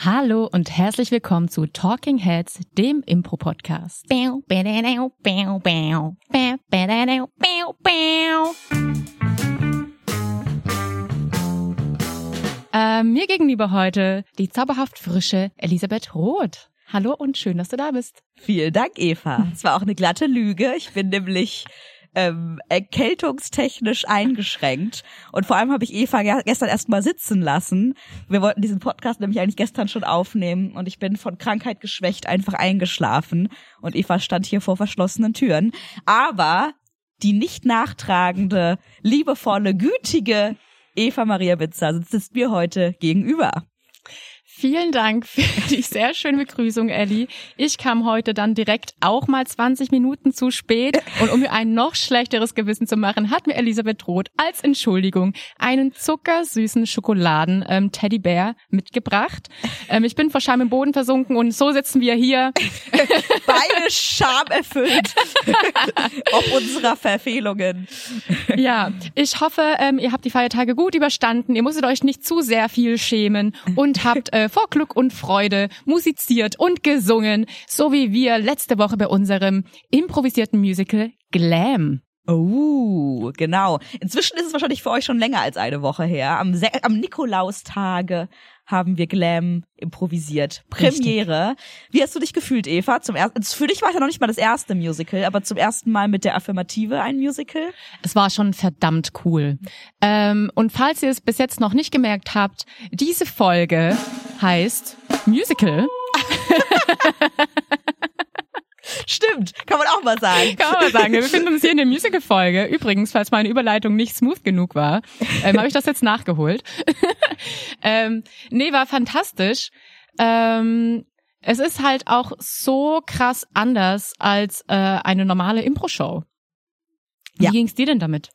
Hallo und herzlich willkommen zu Talking Heads, dem Impro-Podcast. Äh, mir gegenüber heute die zauberhaft frische Elisabeth Roth. Hallo und schön, dass du da bist. Vielen Dank, Eva. Es war auch eine glatte Lüge. Ich bin nämlich ähm, erkältungstechnisch eingeschränkt. Und vor allem habe ich Eva gestern erst mal sitzen lassen. Wir wollten diesen Podcast nämlich eigentlich gestern schon aufnehmen und ich bin von Krankheit geschwächt einfach eingeschlafen und Eva stand hier vor verschlossenen Türen. Aber die nicht nachtragende, liebevolle, gütige Eva Maria Bitzer sitzt mir heute gegenüber. Vielen Dank für die sehr schöne Begrüßung, Ellie. Ich kam heute dann direkt auch mal 20 Minuten zu spät und um mir ein noch schlechteres Gewissen zu machen, hat mir Elisabeth Roth als Entschuldigung einen zuckersüßen Schokoladen-Teddybär ähm, mitgebracht. Ähm, ich bin vor Scham im Boden versunken und so sitzen wir hier. Beide Scham erfüllt. Ob unserer Verfehlungen. Ja, ich hoffe, ähm, ihr habt die Feiertage gut überstanden. Ihr musstet euch nicht zu sehr viel schämen und habt äh, vor Glück und Freude musiziert und gesungen, so wie wir letzte Woche bei unserem improvisierten Musical Glam. Oh, genau. Inzwischen ist es wahrscheinlich für euch schon länger als eine Woche her. Am, am Nikolaustage haben wir Glam improvisiert. Premiere. Richtig. Wie hast du dich gefühlt, Eva? Zum ersten, für dich war es ja noch nicht mal das erste Musical, aber zum ersten Mal mit der Affirmative ein Musical? Es war schon verdammt cool. Ähm, und falls ihr es bis jetzt noch nicht gemerkt habt, diese Folge heißt Musical. Stimmt, kann man auch mal sagen. Kann man mal sagen. Wir befinden uns hier in der Musical-Folge. Übrigens, falls meine Überleitung nicht smooth genug war, ähm, habe ich das jetzt nachgeholt. ähm, nee, war fantastisch. Ähm, es ist halt auch so krass anders als äh, eine normale Impro-Show. Wie ja. ging's dir denn damit?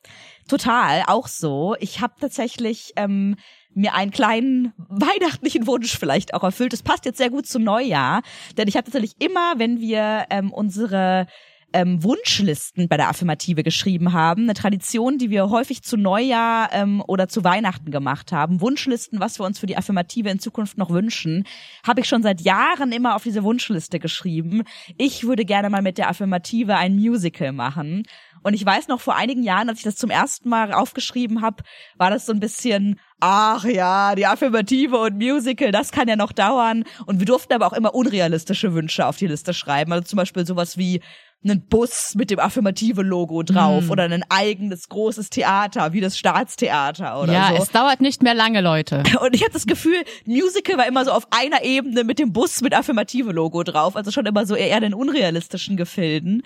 Total, auch so. Ich habe tatsächlich ähm, mir einen kleinen weihnachtlichen Wunsch vielleicht auch erfüllt. Das passt jetzt sehr gut zum Neujahr, denn ich habe tatsächlich immer, wenn wir ähm, unsere ähm, Wunschlisten bei der Affirmative geschrieben haben. Eine Tradition, die wir häufig zu Neujahr ähm, oder zu Weihnachten gemacht haben. Wunschlisten, was wir uns für die Affirmative in Zukunft noch wünschen, habe ich schon seit Jahren immer auf diese Wunschliste geschrieben. Ich würde gerne mal mit der Affirmative ein Musical machen. Und ich weiß noch, vor einigen Jahren, als ich das zum ersten Mal aufgeschrieben habe, war das so ein bisschen, ach ja, die Affirmative und Musical, das kann ja noch dauern. Und wir durften aber auch immer unrealistische Wünsche auf die Liste schreiben. Also zum Beispiel sowas wie, einen Bus mit dem affirmative Logo drauf mm. oder ein eigenes großes Theater wie das Staatstheater oder ja, so. Ja, es dauert nicht mehr lange, Leute. Und ich habe das Gefühl, Musical war immer so auf einer Ebene mit dem Bus mit affirmative Logo drauf, also schon immer so eher den unrealistischen Gefilden.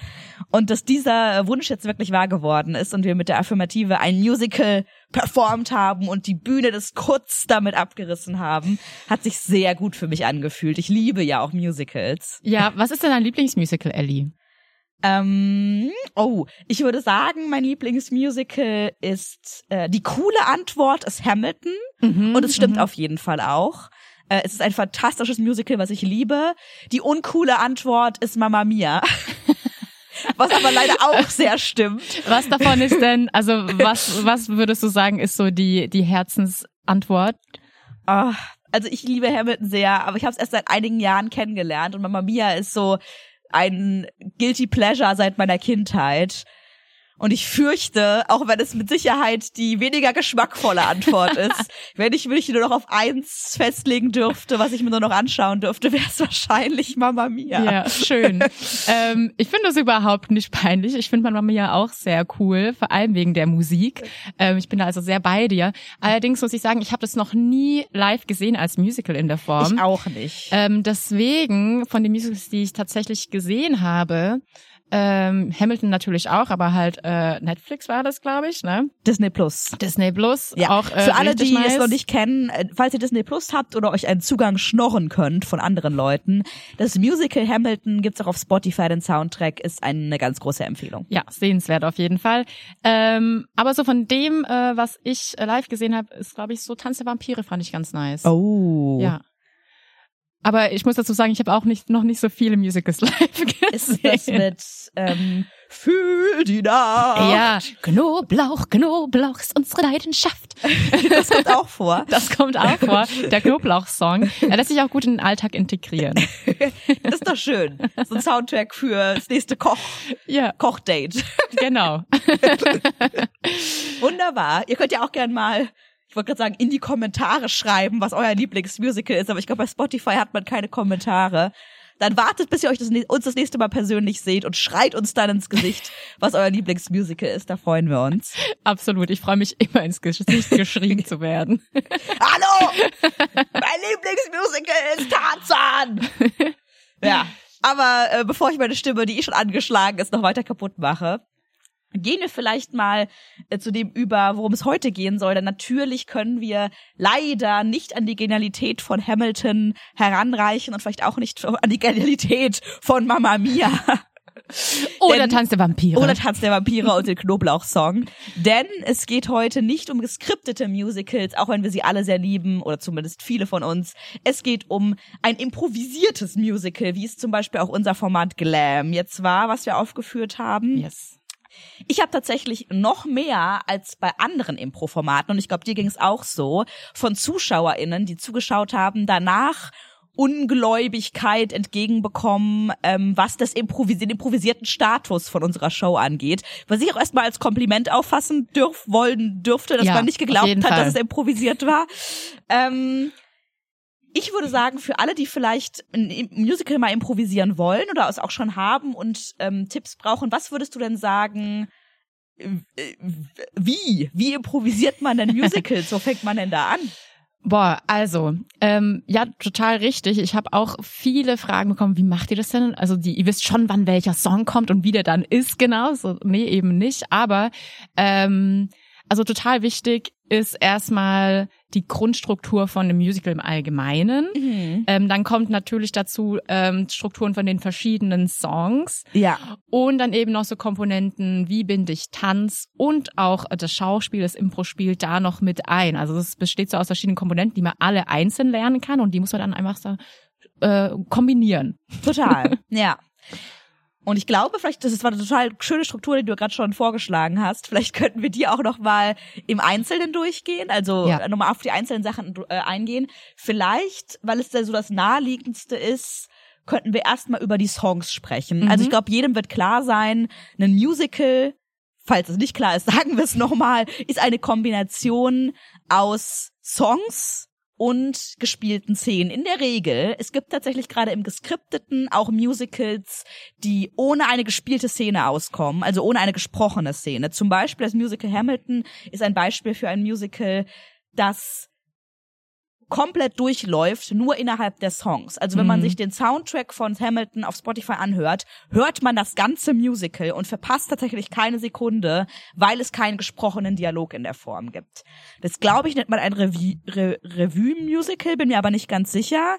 Und dass dieser Wunsch jetzt wirklich wahr geworden ist und wir mit der Affirmative ein Musical performt haben und die Bühne des Kurz damit abgerissen haben, hat sich sehr gut für mich angefühlt. Ich liebe ja auch Musicals. Ja, was ist denn dein Lieblingsmusical, Ellie? Ähm, oh, ich würde sagen, mein Lieblingsmusical ist äh, die coole Antwort ist Hamilton mhm, und es stimmt mhm. auf jeden Fall auch. Äh, es ist ein fantastisches Musical, was ich liebe. Die uncoole Antwort ist Mamma Mia. was aber leider auch sehr stimmt. Was davon ist denn, also was was würdest du sagen, ist so die die Herzensantwort? Oh, also ich liebe Hamilton sehr, aber ich habe es erst seit einigen Jahren kennengelernt und Mamma Mia ist so ein Guilty Pleasure seit meiner Kindheit. Und ich fürchte, auch wenn es mit Sicherheit die weniger geschmackvolle Antwort ist, wenn ich mich nur noch auf eins festlegen dürfte, was ich mir nur noch anschauen dürfte, wäre es wahrscheinlich Mama Mia. Ja, schön. ähm, ich finde das überhaupt nicht peinlich. Ich finde Mama Mia auch sehr cool, vor allem wegen der Musik. Ähm, ich bin da also sehr bei dir. Allerdings muss ich sagen, ich habe das noch nie live gesehen als Musical in der Form. Ich auch nicht. Ähm, deswegen, von den Musicals, die ich tatsächlich gesehen habe, ähm, Hamilton natürlich auch, aber halt äh, Netflix war das, glaube ich, ne? Disney Plus. Disney Plus. Ja. Auch, äh, Für alle, die nice. es noch nicht kennen, äh, falls ihr Disney Plus habt oder euch einen Zugang schnorren könnt von anderen Leuten, das Musical Hamilton gibt's auch auf Spotify, den Soundtrack ist eine ganz große Empfehlung. Ja, sehenswert auf jeden Fall. Ähm, aber so von dem, äh, was ich live gesehen habe, ist, glaube ich, so Tanz der Vampire fand ich ganz nice. Oh. Ja. Aber ich muss dazu sagen, ich habe auch nicht noch nicht so viele Musicals live gesehen. Ist das mit ähm, Fühl die Nacht? Ja, Knoblauch, Knoblauch ist unsere Leidenschaft. Das kommt auch vor. Das kommt auch vor. Der Knoblauch-Song. Er lässt sich auch gut in den Alltag integrieren. Das ist doch schön. So ein Soundtrack für das nächste Koch, Ja, Kochdate. genau. Wunderbar. Ihr könnt ja auch gern mal, ich wollte gerade sagen, in die Kommentare schreiben, was euer Lieblingsmusical ist, aber ich glaube, bei Spotify hat man keine Kommentare. Dann wartet, bis ihr euch das, uns das nächste Mal persönlich seht und schreit uns dann ins Gesicht, was euer Lieblingsmusical ist. Da freuen wir uns. Absolut. Ich freue mich immer ins Gesicht geschrien zu werden. Hallo! mein Lieblingsmusical ist Tarzan! Ja, aber äh, bevor ich meine Stimme, die eh schon angeschlagen ist, noch weiter kaputt mache, gehen wir vielleicht mal äh, zu dem über, worum es heute gehen soll. Denn natürlich können wir leider nicht an die Genialität von Hamilton heranreichen und vielleicht auch nicht an die Genialität von Mamma Mia. Oder Denn- Tanz der Vampire. Oder Tanz der Vampire und den Knoblauch-Song. Denn es geht heute nicht um geskriptete Musicals, auch wenn wir sie alle sehr lieben, oder zumindest viele von uns. Es geht um ein improvisiertes Musical, wie es zum Beispiel auch unser Format Glam jetzt war, was wir aufgeführt haben. yes. Ich habe tatsächlich noch mehr als bei anderen Impro-Formaten, und ich glaube, dir ging es auch so, von ZuschauerInnen, die zugeschaut haben, danach Ungläubigkeit entgegenbekommen, ähm, was das Improvisi den improvisierten Status von unserer Show angeht. Was ich auch erstmal als Kompliment auffassen dürf wollen dürfte, dass Ja, man nicht geglaubt hat, Fall. dass es improvisiert war. Ähm, ich würde sagen, für alle, die vielleicht ein Musical mal improvisieren wollen oder es auch schon haben und ähm, Tipps brauchen, was würdest du denn sagen? äh, Wie? Wie improvisiert man denn Musicals? Wo fängt man denn da an? Boah, also, ähm, ja, total richtig. Ich habe auch viele Fragen bekommen, wie macht ihr das denn? Also die, ihr wisst schon, wann welcher Song kommt und wie der dann ist, genau. So, nee, eben nicht. Aber ähm, also total wichtig ist erstmal die Grundstruktur von einem Musical im Allgemeinen. Ähm, dann kommt natürlich dazu ähm, Strukturen von den verschiedenen Songs. Ja. Und dann eben noch so Komponenten, wie binde ich Tanz und auch das Schauspiel, das Impro-Spiel da noch mit ein. Also es besteht so aus verschiedenen Komponenten, die man alle einzeln lernen kann und die muss man dann einfach so äh, kombinieren. Total. ja. Und ich glaube, vielleicht, das war eine total schöne Struktur, die du gerade schon vorgeschlagen hast. Vielleicht könnten wir die auch noch mal im Einzelnen durchgehen, also Ja. äh, nochmal auf die einzelnen Sachen äh, eingehen. Vielleicht, weil es da so das naheliegendste ist, könnten wir erstmal über die Songs sprechen. Mhm. Also ich glaube, jedem wird klar sein, ein Musical, falls es nicht klar ist, sagen wir es nochmal, ist eine Kombination aus Songs und gespielten Szenen. In der Regel, es gibt tatsächlich gerade im geskripteten auch Musicals, die ohne eine gespielte Szene auskommen, also ohne eine gesprochene Szene. Zum Beispiel das Musical Hamilton ist ein Beispiel für ein Musical, das komplett durchläuft, nur innerhalb der Songs. Also wenn man Mhm. sich den Soundtrack von Hamilton auf Spotify anhört, hört man das ganze Musical und verpasst tatsächlich keine Sekunde, weil es keinen gesprochenen Dialog in der Form gibt. Das glaube ich nennt man ein Revue- Re Revue-Musical, bin mir aber nicht ganz sicher.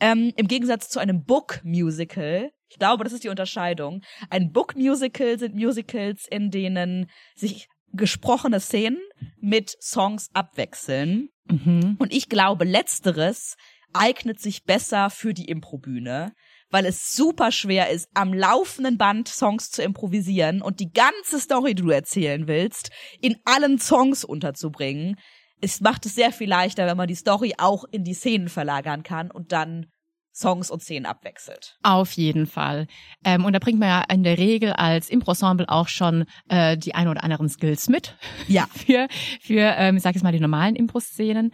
Ähm, Im Gegensatz zu einem Book-Musical, ich glaube, das ist die Unterscheidung. Ein Book-Musical sind Musicals, in denen sich gesprochene Szenen mit Songs abwechseln. Mhm. Und ich glaube, letzteres eignet sich besser für die Improbühne, weil es super schwer ist, am laufenden Band Songs zu improvisieren und die ganze Story, die du erzählen willst, in allen Songs unterzubringen. Es macht es sehr viel leichter, wenn man die Story auch in die Szenen verlagern kann und dann Songs und Szenen abwechselt. Auf jeden Fall. Ähm, und da bringt man ja in der Regel als Impro-Ensemble auch schon äh, die ein oder anderen Skills mit. Ja. für, für ähm, ich sag jetzt mal, die normalen Impro-Szenen.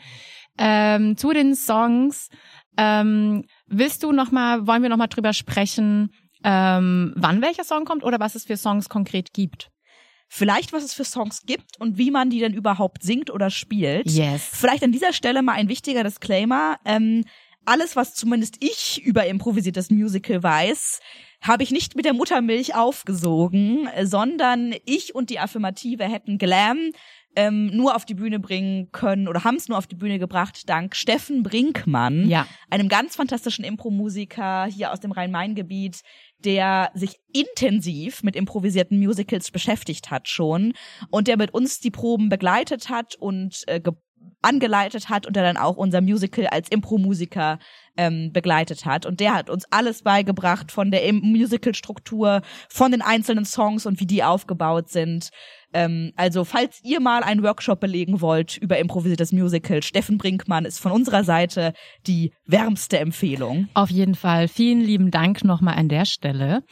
Ähm, zu den Songs. Ähm, willst du noch mal, wollen wir noch mal drüber sprechen, ähm, wann welcher Song kommt oder was es für Songs konkret gibt? Vielleicht, was es für Songs gibt und wie man die denn überhaupt singt oder spielt. Yes. Vielleicht an dieser Stelle mal ein wichtiger Disclaimer. Ähm, alles, was zumindest ich über improvisiertes Musical weiß, habe ich nicht mit der Muttermilch aufgesogen, sondern ich und die Affirmative hätten Glam ähm, nur auf die Bühne bringen können oder haben es nur auf die Bühne gebracht dank Steffen Brinkmann, Ja. einem ganz fantastischen Impro-Musiker hier aus dem Rhein-Main-Gebiet, der sich intensiv mit improvisierten Musicals beschäftigt hat schon und der mit uns die Proben begleitet hat und äh, angeleitet hat und der dann auch unser Musical als Impro-Musiker ähm, begleitet hat. Und der hat uns alles beigebracht von der Musical-Struktur, von den einzelnen Songs und wie die aufgebaut sind. Ähm, also falls ihr mal einen Workshop belegen wollt über improvisiertes Musical, Steffen Brinkmann ist von unserer Seite die wärmste Empfehlung. Auf jeden Fall. Vielen lieben Dank nochmal an der Stelle.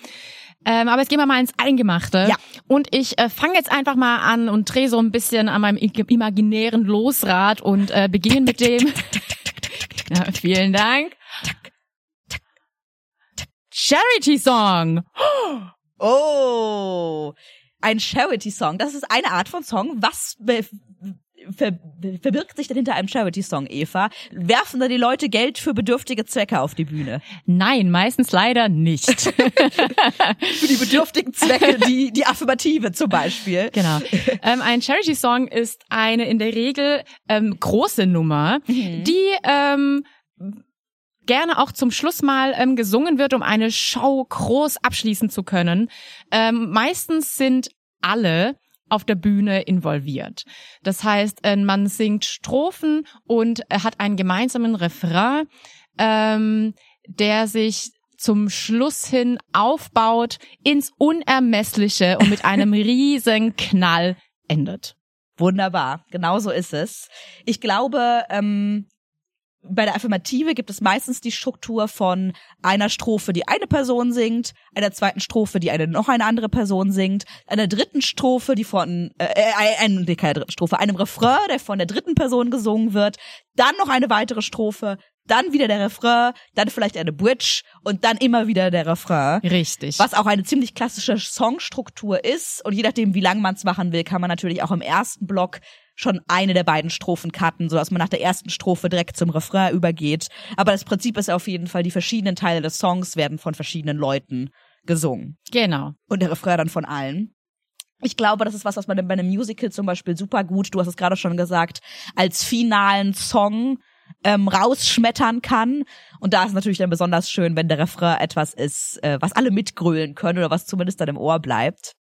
Ähm, aber jetzt gehen wir mal ins Eingemachte. Ja. Und ich äh, fange jetzt einfach mal an und drehe so ein bisschen an meinem imaginären Losrad und äh, beginne mit dem. ja, vielen Dank. Charity Song. Oh, ein Charity-Song. Das ist eine Art von Song. Was ver verbirgt sich denn hinter einem Charity-Song, Eva? Werfen da die Leute Geld für bedürftige Zwecke auf die Bühne? Nein, meistens leider nicht. für die bedürftigen Zwecke, die, die Affirmative zum Beispiel. Genau. Ähm, ein Charity-Song ist eine in der Regel ähm, große Nummer, mhm. die ähm, gerne auch zum Schluss mal ähm, gesungen wird, um eine Show groß abschließen zu können. Ähm, meistens sind alle auf der Bühne involviert. Das heißt, äh, man singt Strophen und hat einen gemeinsamen Refrain, ähm, der sich zum Schluss hin aufbaut ins Unermessliche und mit einem riesen Knall endet. Wunderbar, genau so ist es. Ich glaube, ähm, bei der Affirmative gibt es meistens die Struktur von einer Strophe, die eine Person singt, einer zweiten Strophe, die eine noch eine andere Person singt, einer dritten Strophe, die von äh, äh ein, keine dritten Strophe, einem Refrain, der von der dritten Person gesungen wird, dann noch eine weitere Strophe, dann wieder der Refrain, dann vielleicht eine Bridge und dann immer wieder der Refrain. Richtig. Was auch eine ziemlich klassische Songstruktur ist und je nachdem, wie lang man es machen will, kann man natürlich auch im ersten Block schon eine der beiden Strophen cutten, sodass man nach der ersten Strophe direkt zum Refrain übergeht. Aber das Prinzip ist auf jeden Fall, die verschiedenen Teile des Songs werden von verschiedenen Leuten gesungen. Genau. Und der Refrain dann von allen. Ich glaube, das ist was, was man bei einem Musical zum Beispiel super gut, du hast es gerade schon gesagt, als finalen Song ähm, rausschmettern kann. Und da ist natürlich dann besonders schön, wenn der Refrain etwas ist, äh, was alle mitgrölen können oder was zumindest dann im Ohr bleibt.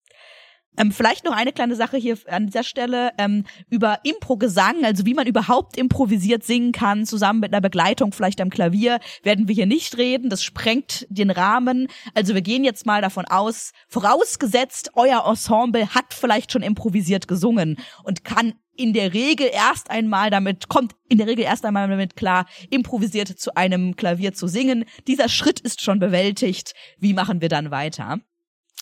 Ähm, vielleicht noch eine kleine Sache hier an dieser Stelle ähm, über Impro-Gesang, also wie man überhaupt improvisiert singen kann, zusammen mit einer Begleitung, vielleicht am Klavier, werden wir hier nicht reden. Das sprengt den Rahmen. Also wir gehen jetzt mal davon aus, vorausgesetzt, euer Ensemble hat vielleicht schon improvisiert gesungen und kann in der Regel erst einmal damit, kommt in der Regel erst einmal damit klar, improvisiert zu einem Klavier zu singen. Dieser Schritt ist schon bewältigt. Wie machen wir dann weiter?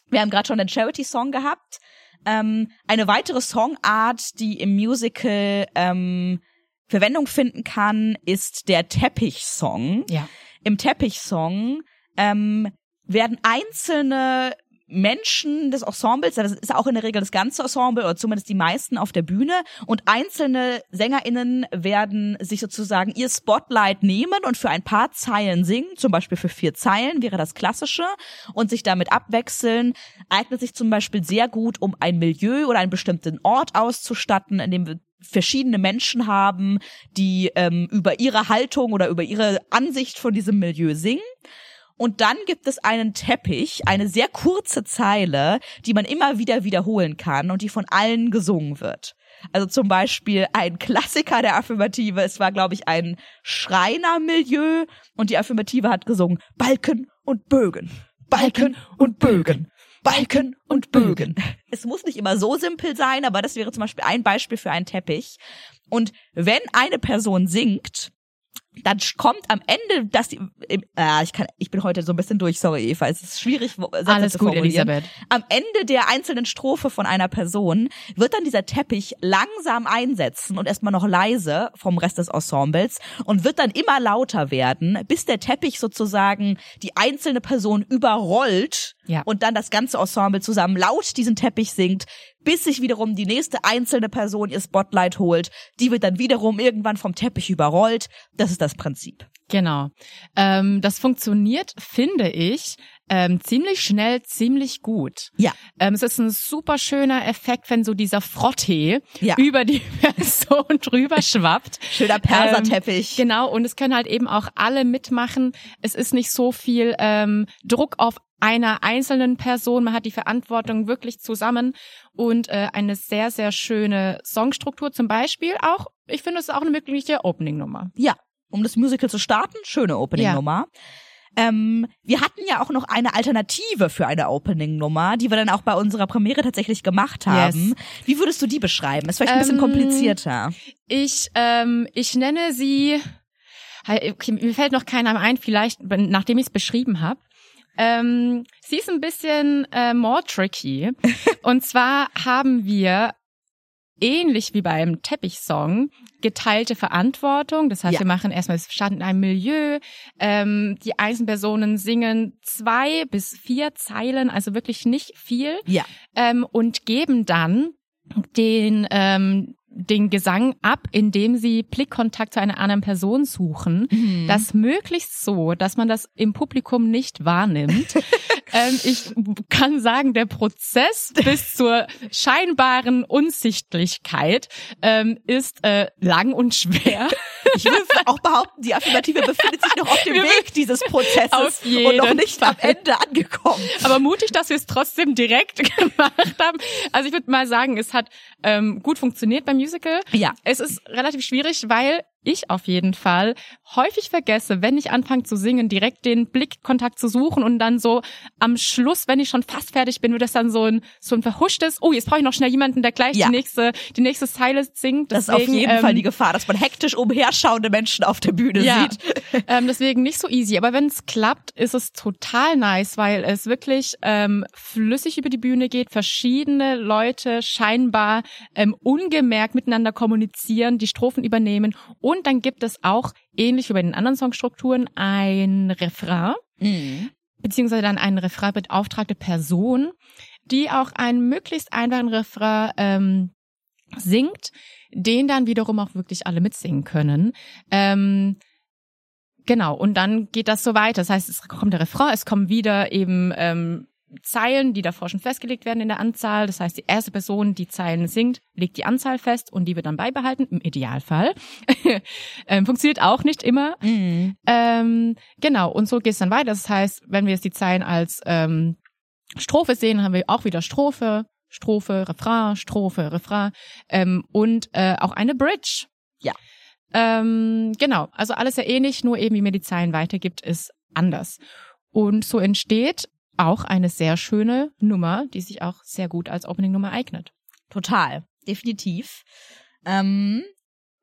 Wir haben gerade schon den Charity-Song gehabt. Ähm, eine weitere Songart, die im Musical ähm, Verwendung finden kann, ist der Teppich-Song. Ja. Im Teppich-Song ähm, werden einzelne Menschen des Ensembles, das ist auch in der Regel das ganze Ensemble oder zumindest die meisten auf der Bühne. Und einzelne SängerInnen werden sich sozusagen ihr Spotlight nehmen und für ein paar Zeilen singen, zum Beispiel für vier Zeilen wäre das klassische. Und sich damit abwechseln, eignet sich zum Beispiel sehr gut, um ein Milieu oder einen bestimmten Ort auszustatten, in dem wir verschiedene Menschen haben, die ähm, über ihre Haltung oder über ihre Ansicht von diesem Milieu singen. Und dann gibt es einen Teppich, eine sehr kurze Zeile, die man immer wieder wiederholen kann und die von allen gesungen wird. Also zum Beispiel ein Klassiker der Affirmative. Es war, glaube ich, ein Schreinermilieu und die Affirmative hat gesungen Balken und Bögen. Balken und Bögen. Balken und Bögen. Es muss nicht immer so simpel sein, aber das wäre zum Beispiel ein Beispiel für einen Teppich. Und wenn eine Person singt, dann kommt am Ende, dass die, äh, ich kann, ich bin heute so ein bisschen durch, sorry Eva, es ist schwierig, Sätze Alles gut, Elisabeth. Am Ende der einzelnen Strophe von einer Person wird dann dieser Teppich langsam einsetzen und erstmal noch leise vom Rest des Ensembles und wird dann immer lauter werden, bis der Teppich sozusagen die einzelne Person überrollt ja. und dann das ganze Ensemble zusammen laut diesen Teppich singt, bis sich wiederum die nächste einzelne Person ihr Spotlight holt. Die wird dann wiederum irgendwann vom Teppich überrollt. Das ist das Prinzip. Genau. Ähm, das funktioniert, finde ich, ähm, ziemlich schnell, ziemlich gut. Ja. Ähm, es ist ein super schöner Effekt, wenn so dieser Frottee ja. über die Person drüber schwappt. Schöner Perserteppich. Ähm, genau, und es können halt eben auch alle mitmachen. Es ist nicht so viel ähm, Druck auf einer einzelnen Person. Man hat die Verantwortung wirklich zusammen und äh, eine sehr, sehr schöne Songstruktur. Zum Beispiel auch, ich finde, es ist auch eine mögliche Opening-Nummer. Ja, um das Musical zu starten, schöne Opening-Nummer. Ähm, wir hatten ja auch noch eine Alternative für eine Opening-Nummer, die wir dann auch bei unserer Premiere tatsächlich gemacht haben. Yes. Wie würdest du die beschreiben? Ist vielleicht ein bisschen Ähm, komplizierter. Ich, ähm, ich nenne sie, okay, mir fällt noch keiner ein, vielleicht, nachdem ich es beschrieben habe. Ähm, sie ist ein bisschen äh, more tricky. Und zwar haben wir ähnlich wie beim Teppichsong geteilte Verantwortung. Das heißt, Ja. wir machen erstmal, es stand in einem Milieu. Ähm, die einzelnen Personen singen zwei bis vier Zeilen, also wirklich nicht viel Ja. ähm, und geben dann den ähm, den Gesang ab, indem sie Blickkontakt zu einer anderen Person suchen. Mhm. Das möglichst so, dass man das im Publikum nicht wahrnimmt. ähm, ich kann sagen, der Prozess bis zur scheinbaren Unsichtlichkeit ähm, ist äh, lang und schwer. Ich will auch behaupten, die Affirmative befindet sich noch auf dem Weg dieses Prozesses und noch nicht am Fall. Ende angekommen. Aber mutig, dass wir es trotzdem direkt gemacht haben. Also ich würde mal sagen, es hat ähm, gut funktioniert beim Musical. Ja. Es ist relativ schwierig, weil ich auf jeden Fall häufig vergesse, wenn ich anfange zu singen, direkt den Blickkontakt zu suchen und dann so am Schluss, wenn ich schon fast fertig bin, wird das dann so ein so ein verhuschtes, oh, jetzt brauche ich noch schnell jemanden, der gleich Ja. die nächste die nächste Zeile singt. Das ist auf Deswegen, jeden ähm, Fall die Gefahr, dass man hektisch umherschauende Menschen auf der Bühne ja, sieht. ähm, deswegen nicht so easy. Aber wenn es klappt, ist es total nice, weil es wirklich ähm, flüssig über die Bühne geht, verschiedene Leute scheinbar ähm, ungemerkt miteinander kommunizieren, die Strophen übernehmen und dann gibt es auch, ähnlich wie bei den anderen Songstrukturen, ein Refrain, Mhm. beziehungsweise dann eine Refrain beauftragte Person, die auch einen möglichst einfachen Refrain ähm, singt, den dann wiederum auch wirklich alle mitsingen können. Ähm, genau, und dann geht das so weiter. Das heißt, es kommt der Refrain, es kommen wieder eben ähm, Zeilen, die davor schon festgelegt werden in der Anzahl. Das heißt, die erste Person, die Zeilen singt, legt die Anzahl fest und die wird dann beibehalten, im Idealfall. ähm, funktioniert auch nicht immer. Mhm. Ähm, genau, und so geht es dann weiter. Das heißt, wenn wir jetzt die Zeilen als ähm, Strophe sehen, haben wir auch wieder Strophe, Strophe, Refrain, Strophe, Refrain ähm, und äh, auch eine Bridge. Ja. Ähm, genau, also alles sehr ähnlich, nur eben wie mir die Zeilen weitergibt, ist anders. Und so entsteht auch eine sehr schöne Nummer, die sich auch sehr gut als Opening-Nummer eignet. Total, definitiv. Ähm,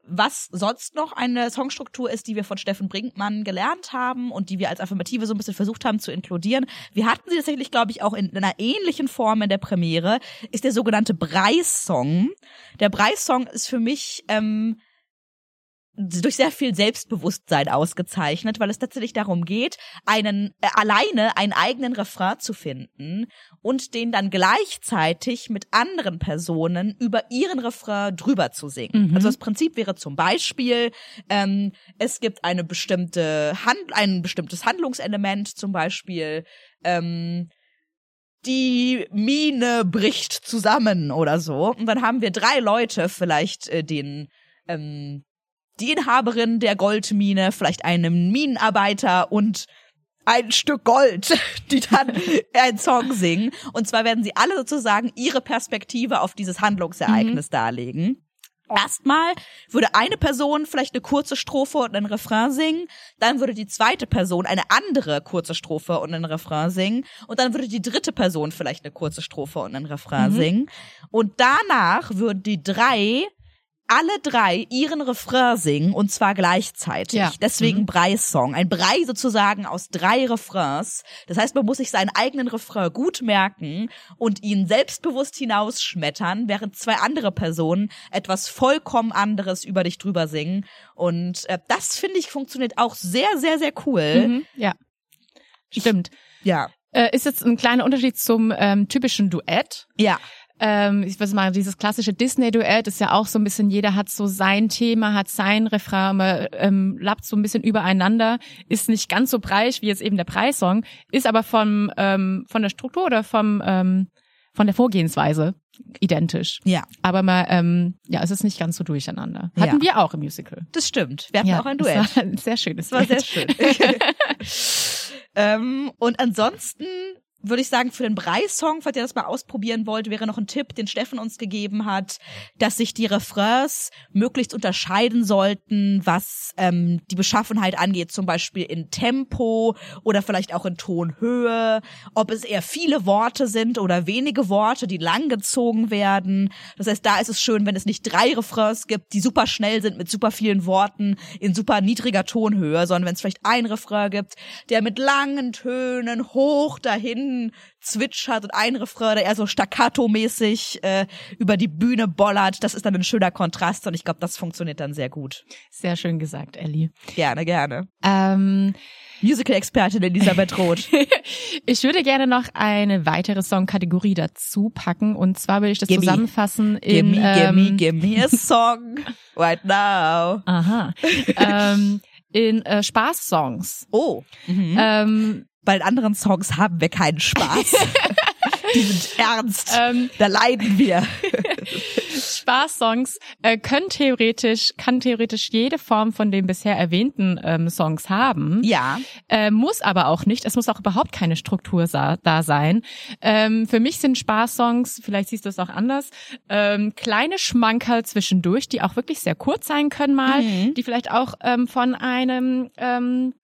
was sonst noch eine Songstruktur ist, die wir von Steffen Brinkmann gelernt haben und die wir als Affirmative so ein bisschen versucht haben zu inkludieren. Wir hatten sie tatsächlich, glaube ich, auch in einer ähnlichen Form in der Premiere, ist der sogenannte Breis-Song. Der Breis-Song ist für mich ähm, durch sehr viel Selbstbewusstsein ausgezeichnet, weil es tatsächlich darum geht, einen äh, alleine einen eigenen Refrain zu finden und den dann gleichzeitig mit anderen Personen über ihren Refrain drüber zu singen. Mhm. Also das Prinzip wäre zum Beispiel, ähm, es gibt eine bestimmte Hand, ein bestimmtes Handlungselement, zum Beispiel ähm, die Mine bricht zusammen oder so. Und dann haben wir drei Leute, vielleicht äh, den ähm, die Inhaberin der Goldmine, vielleicht einen Minenarbeiter und ein Stück Gold, die dann einen Song singen. Und zwar werden sie alle sozusagen ihre Perspektive auf dieses Handlungsereignis darlegen. Erstmal würde eine Person vielleicht eine kurze Strophe und einen Refrain singen, dann würde die zweite Person eine andere kurze Strophe und einen Refrain singen und dann würde die dritte Person vielleicht eine kurze Strophe und einen Refrain Mhm. singen und danach würden die drei alle drei ihren Refrain singen und zwar gleichzeitig. Ja. Deswegen Mhm. Brei-Song. Ein Brei sozusagen aus drei Refrains. Das heißt, man muss sich seinen eigenen Refrain gut merken und ihn selbstbewusst hinausschmettern, während zwei andere Personen etwas vollkommen anderes über dich drüber singen. Und äh, das finde ich funktioniert auch sehr, sehr, sehr cool. Mhm, ja. Stimmt. Ja. Äh, ist jetzt ein kleiner Unterschied zum ähm, typischen Duett. Ja. Ähm, ich weiß mal, dieses klassische Disney-Duett ist ja auch so ein bisschen, jeder hat so sein Thema, hat sein Refrain, man, ähm, lappt so ein bisschen übereinander, ist nicht ganz so breich wie jetzt eben der Preissong, ist aber vom, ähm, von der Struktur oder vom, ähm, von der Vorgehensweise identisch. Ja. Aber man, ähm, ja, es ist nicht ganz so durcheinander. Hatten Ja. wir auch im Musical. Das stimmt. Wir hatten ja, auch ein Duett. War ein sehr schönes Das war sehr schön. ähm, und ansonsten würde ich sagen, für den Brei-Song, falls ihr das mal ausprobieren wollt, wäre noch ein Tipp, den Steffen uns gegeben hat, dass sich die Refrains möglichst unterscheiden sollten, was ähm, die Beschaffenheit angeht, zum Beispiel in Tempo oder vielleicht auch in Tonhöhe, ob es eher viele Worte sind oder wenige Worte, die langgezogen werden. Das heißt, da ist es schön, wenn es nicht drei Refrains gibt, die super schnell sind mit super vielen Worten in super niedriger Tonhöhe, sondern wenn es vielleicht ein Refrain gibt, der mit langen Tönen hoch dahin zwitschert und ein Refrain, der eher so staccato-mäßig äh, über die Bühne bollert. Das ist dann ein schöner Kontrast und ich glaube, das funktioniert dann sehr gut. Sehr schön gesagt, Ellie. Gerne, gerne. Ähm, Musical-Expertin Elisabeth Roth. ich würde gerne noch eine weitere Songkategorie dazu packen und zwar würde ich das Gimme. zusammenfassen in gimme, ähm, gimme, gimme a song right now. Aha. ähm, in äh, Spaßsongs. Oh. Mhm. Ähm, Bei anderen Songs haben wir keinen Spaß. Die sind ernst. ähm, da leiden wir. Spaßsongs äh, können theoretisch, kann theoretisch jede Form von den bisher erwähnten ähm, Songs haben. Ja. Äh, muss aber auch nicht. Es muss auch überhaupt keine Struktur da sein. Ähm, für mich sind Spaßsongs, vielleicht siehst du es auch anders, ähm, kleine Schmankerl zwischendurch, die auch wirklich sehr kurz sein können mal, Mhm. die vielleicht auch ähm, von einem ähm,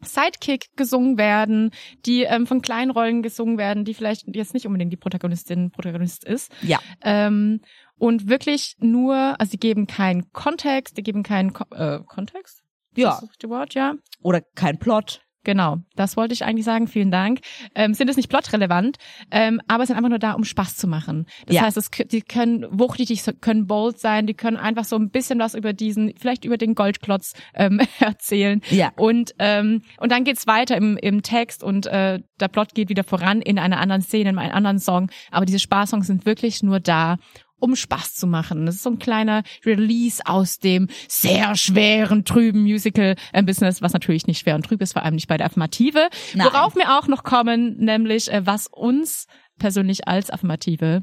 Sidekick gesungen werden, die ähm, von kleinen Rollen gesungen werden, die vielleicht jetzt nicht unbedingt die Protagonistin, Protagonist ist. Ja. Ähm, und wirklich nur, also sie geben keinen Kontext, die geben keinen Ko äh, Kontext? Ist Ja. Das das richtige Wort, ja. Oder kein Plot. Genau, das wollte ich eigentlich sagen. Vielen Dank. Ähm, sind es nicht plotrelevant, ähm, aber sind einfach nur da, um Spaß zu machen. Das Ja. heißt, es, die können wuchtig, die können bold sein, die können einfach so ein bisschen was über diesen, vielleicht über den Goldklotz ähm, erzählen. Ja. Und ähm, und dann geht's weiter im, im Text und äh, der Plot geht wieder voran in einer anderen Szene, in einem anderen Song. Aber diese Spaßsongs sind wirklich nur da, um Spaß zu machen. Das ist so ein kleiner Release aus dem sehr schweren, trüben Musical-Business, was natürlich nicht schwer und trüb ist, vor allem nicht bei der Affirmative. Nein. Worauf wir auch noch kommen, nämlich äh, was uns persönlich als Affirmative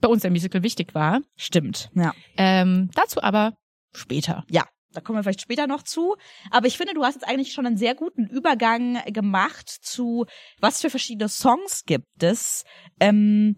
bei uns im Musical wichtig war. Stimmt. Ja. Ähm, dazu aber später. Ja. Da kommen wir vielleicht später noch zu. Aber ich finde, du hast jetzt eigentlich schon einen sehr guten Übergang gemacht zu, was für verschiedene Songs gibt es ähm,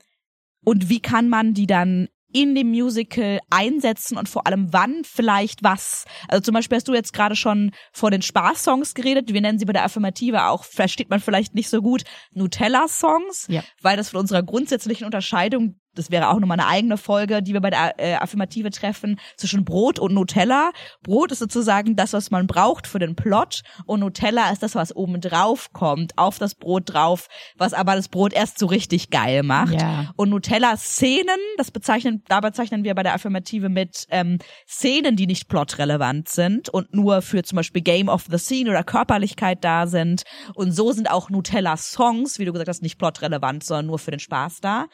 und wie kann man die dann in dem Musical einsetzen und vor allem wann vielleicht was. Also zum Beispiel hast du jetzt gerade schon vor den Spaßsongs geredet. Wir nennen sie bei der Affirmative auch, versteht man vielleicht nicht so gut, Nutella-Songs, Ja. weil das von unserer grundsätzlichen Unterscheidung, das wäre auch nochmal eine eigene Folge, die wir bei der äh, Affirmative treffen, zwischen Brot und Nutella. Brot ist sozusagen das, was man braucht für den Plot und Nutella ist das, was oben drauf kommt, auf das Brot drauf, was aber das Brot erst so richtig geil macht. Ja. Und Nutella-Szenen, das bezeichnen, da bezeichnen wir bei der Affirmative mit ähm, Szenen, die nicht plotrelevant sind und nur für zum Beispiel Game of the Scene oder Körperlichkeit da sind. Und so sind auch Nutella-Songs, wie du gesagt hast, nicht plotrelevant, sondern nur für den Spaß da.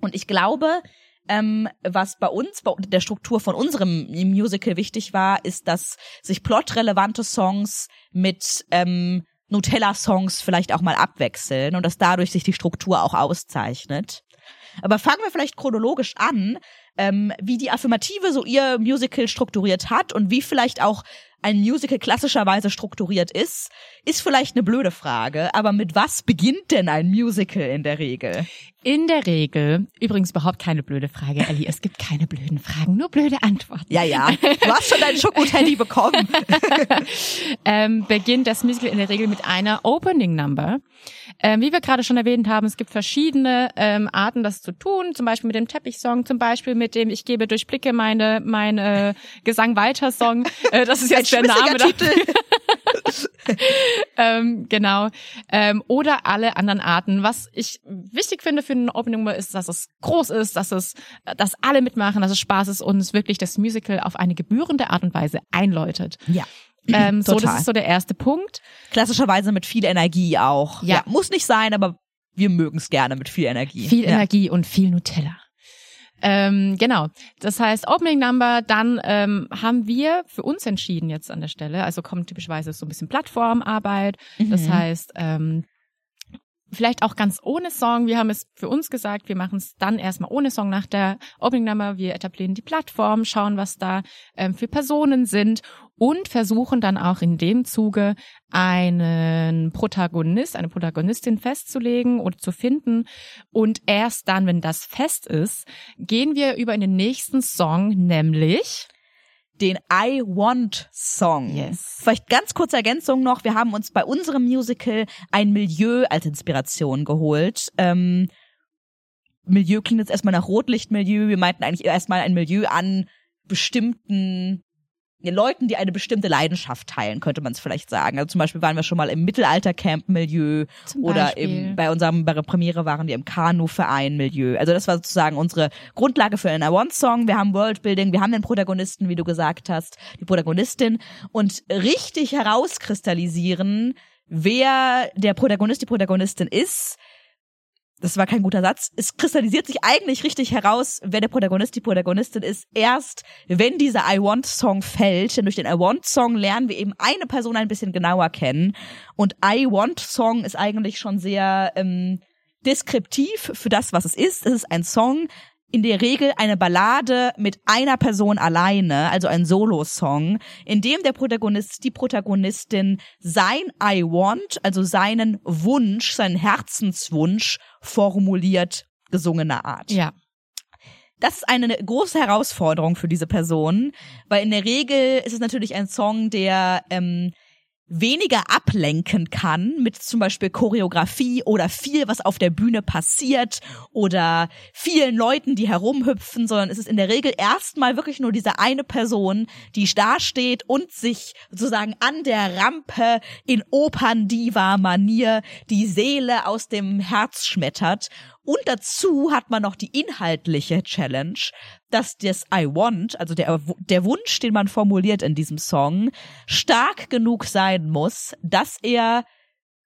Und ich glaube, ähm, was bei uns, bei der Struktur von unserem Musical wichtig war, ist, dass sich plotrelevante Songs mit ähm, Nutella-Songs vielleicht auch mal abwechseln und dass dadurch sich die Struktur auch auszeichnet. Aber fangen wir vielleicht chronologisch an, ähm, wie die Affirmative so ihr Musical strukturiert hat und wie vielleicht auch ein Musical klassischerweise strukturiert ist, ist vielleicht eine blöde Frage, aber mit was beginnt denn ein Musical in der Regel? In der Regel, übrigens überhaupt keine blöde Frage, Ellie, es gibt keine blöden Fragen, nur blöde Antworten. Ja, ja, du hast schon deinen Schokoteddy bekommen. ähm, beginnt das Musical in der Regel mit einer Opening Number. Ähm, wie wir gerade schon erwähnt haben, es gibt verschiedene ähm, Arten, das zu tun. Zum Beispiel mit dem Teppichsong, zum Beispiel mit dem Ich gebe durch Blicke meine mein äh, Gesang weiter Song. Äh, das ist jetzt der Name. Titel. ähm, genau. Ähm, oder alle anderen Arten. Was ich wichtig finde für eine Opening Number ist, dass es groß ist, dass es, dass alle mitmachen, dass es Spaß ist und es wirklich das Musical auf eine gebührende Art und Weise einläutet. Ja. Ähm, so, das ist so der erste Punkt. Klassischerweise mit viel Energie auch. Ja. muss nicht sein, aber wir mögen es gerne mit viel Energie. Viel ja. Energie und viel Nutella. Ähm, genau. Das heißt, Opening Number, dann ähm, haben wir für uns entschieden jetzt an der Stelle, also kommt typischerweise so ein bisschen Plattformarbeit. Das Mhm. heißt, ähm, vielleicht auch ganz ohne Song. Wir haben es für uns gesagt, wir machen es dann erstmal ohne Song nach der Opening Nummer. Wir etablieren die Plattform, schauen, was da ähm, für Personen sind und versuchen dann auch in dem Zuge einen Protagonist, eine Protagonistin festzulegen oder zu finden. Und erst dann, wenn das fest ist, gehen wir über in den nächsten Song, nämlich den I Want Song. Yes. Vielleicht ganz kurze Ergänzung noch. Wir haben uns bei unserem Musical ein Milieu als Inspiration geholt. Ähm, Milieu klingt jetzt erstmal nach Rotlichtmilieu. Wir meinten eigentlich erstmal ein Milieu an bestimmten Leuten, die eine bestimmte Leidenschaft teilen, könnte man es vielleicht sagen. Also zum Beispiel waren wir schon mal im Mittelalter-Camp-Milieu oder im, bei unserem bei der Premiere waren wir im Kanu-Verein-Milieu. Also das war sozusagen unsere Grundlage für einen I Want-Song. Wir haben Worldbuilding, wir haben den Protagonisten, wie du gesagt hast, die Protagonistin und richtig herauskristallisieren, wer der Protagonist, die Protagonistin ist, das war kein guter Satz. Es kristallisiert sich eigentlich richtig heraus, wer der Protagonist, die Protagonistin ist, erst wenn dieser I Want Song fällt. Denn durch den I Want Song lernen wir eben eine Person ein bisschen genauer kennen. Und I Want Song ist eigentlich schon sehr ähm, deskriptiv für das, was es ist. Es ist ein Song, in der Regel eine Ballade mit einer Person alleine, also ein Solo-Song, in dem der Protagonist, die Protagonistin sein I want, also seinen Wunsch, seinen Herzenswunsch formuliert, gesungener Art. Ja. Das ist eine große Herausforderung für diese Person, weil in der Regel ist es natürlich ein Song, der ähm, weniger ablenken kann mit zum Beispiel Choreografie oder viel, was auf der Bühne passiert oder vielen Leuten, die herumhüpfen, sondern es ist in der Regel erstmal wirklich nur diese eine Person, die da steht und sich sozusagen an der Rampe in Operndiva-Manier die Seele aus dem Herz schmettert und dazu hat man noch die inhaltliche Challenge, dass das I want, also der, der Wunsch, den man formuliert in diesem Song, stark genug sein muss, dass er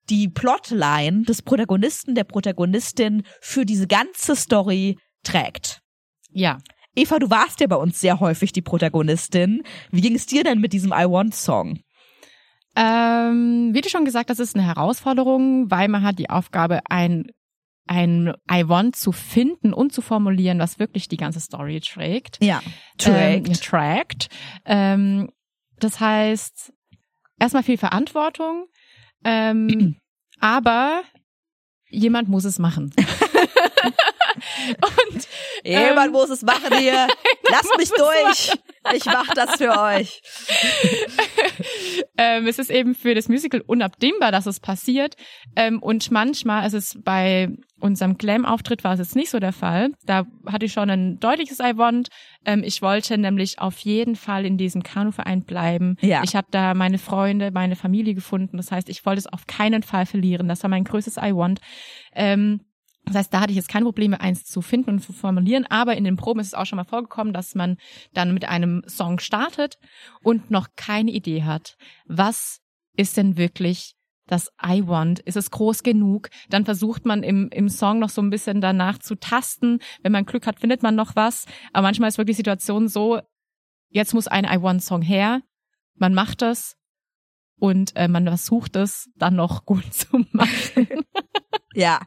die Plotline des Protagonisten, der Protagonistin für diese ganze Story trägt. Ja. Eva, du warst ja bei uns sehr häufig die Protagonistin. Wie ging es dir denn mit diesem I Want Song? Ähm, wie du schon gesagt, das ist eine Herausforderung, weil man hat die Aufgabe, ein ein I want zu finden und zu formulieren, was wirklich die ganze Story trägt. Ja, trägt. Ähm, trägt. Ähm, das heißt, erstmal viel Verantwortung, ähm, aber jemand muss es machen. und jemand ähm, muss es machen hier. Lasst mich durch. Ich mach das für euch. ähm, es ist eben für das Musical unabdingbar, dass es passiert. Ähm, und manchmal, also es bei unserem Glam-Auftritt war es jetzt nicht so der Fall. Da hatte ich schon ein deutliches I want. Ähm, ich wollte nämlich auf jeden Fall in diesem Kanuverein bleiben. Ja. Ich habe da meine Freunde, meine Familie gefunden. Das heißt, ich wollte es auf keinen Fall verlieren. Das war mein größtes I want. Ähm, das heißt, da hatte ich jetzt keine Probleme, eins zu finden und zu formulieren, aber in den Proben ist es auch schon mal vorgekommen, dass man dann mit einem Song startet und noch keine Idee hat, was ist denn wirklich das I want? Ist es groß genug? Dann versucht man im, im Song noch so ein bisschen danach zu tasten. Wenn man Glück hat, findet man noch was. Aber manchmal ist wirklich die Situation so, jetzt muss ein I want Song her. Man macht das und äh, man versucht es dann noch gut zu machen. Ja,